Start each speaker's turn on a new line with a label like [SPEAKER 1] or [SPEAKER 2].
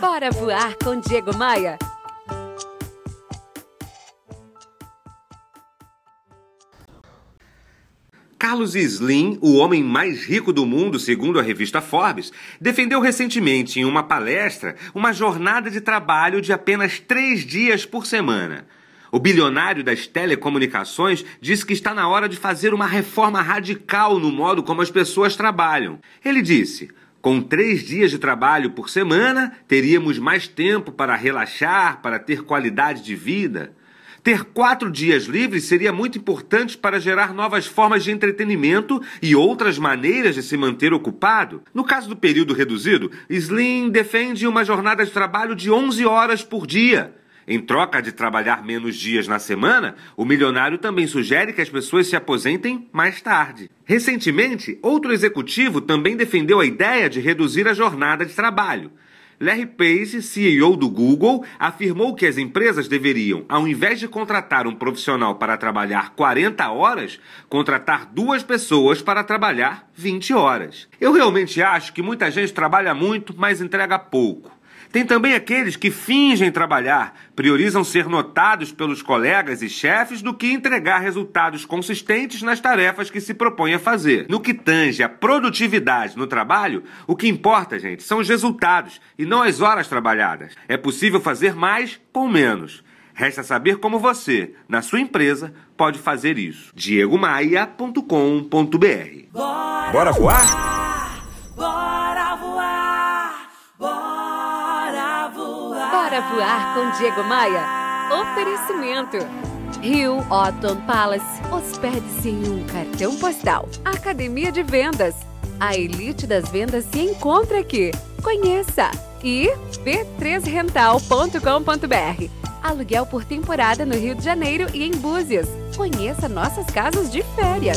[SPEAKER 1] Bora voar com Diego Maia.
[SPEAKER 2] Carlos Slim, o homem mais rico do mundo, segundo a revista Forbes, defendeu recentemente em uma palestra uma jornada de trabalho de apenas três dias por semana. O bilionário das telecomunicações disse que está na hora de fazer uma reforma radical no modo como as pessoas trabalham. Ele disse: com três dias de trabalho por semana, teríamos mais tempo para relaxar, para ter qualidade de vida. Ter quatro dias livres seria muito importante para gerar novas formas de entretenimento e outras maneiras de se manter ocupado. No caso do período reduzido, Slim defende uma jornada de trabalho de 11 horas por dia. Em troca de trabalhar menos dias na semana, o milionário também sugere que as pessoas se aposentem mais tarde. Recentemente, outro executivo também defendeu a ideia de reduzir a jornada de trabalho. Larry Page, CEO do Google, afirmou que as empresas deveriam, ao invés de contratar um profissional para trabalhar 40 horas, contratar duas pessoas para trabalhar 20 horas. Eu realmente acho que muita gente trabalha muito, mas entrega pouco. Tem também aqueles que fingem trabalhar, priorizam ser notados pelos colegas e chefes do que entregar resultados consistentes nas tarefas que se propõem a fazer. No que tange a produtividade no trabalho, o que importa, gente, são os resultados e não as horas trabalhadas. É possível fazer mais com menos. Resta saber como você, na sua empresa, pode fazer isso. diegomaia.com.br
[SPEAKER 3] Bora, voar?
[SPEAKER 1] Bora voar com Diego Maia. Oferecimento. Rio Otton Palace. Hospede-se em um cartão postal. Academia de Vendas. A elite das vendas se encontra aqui. Conheça. E b3rental.com.br. Aluguel por temporada no Rio de Janeiro e em Búzios. Conheça nossas casas de férias.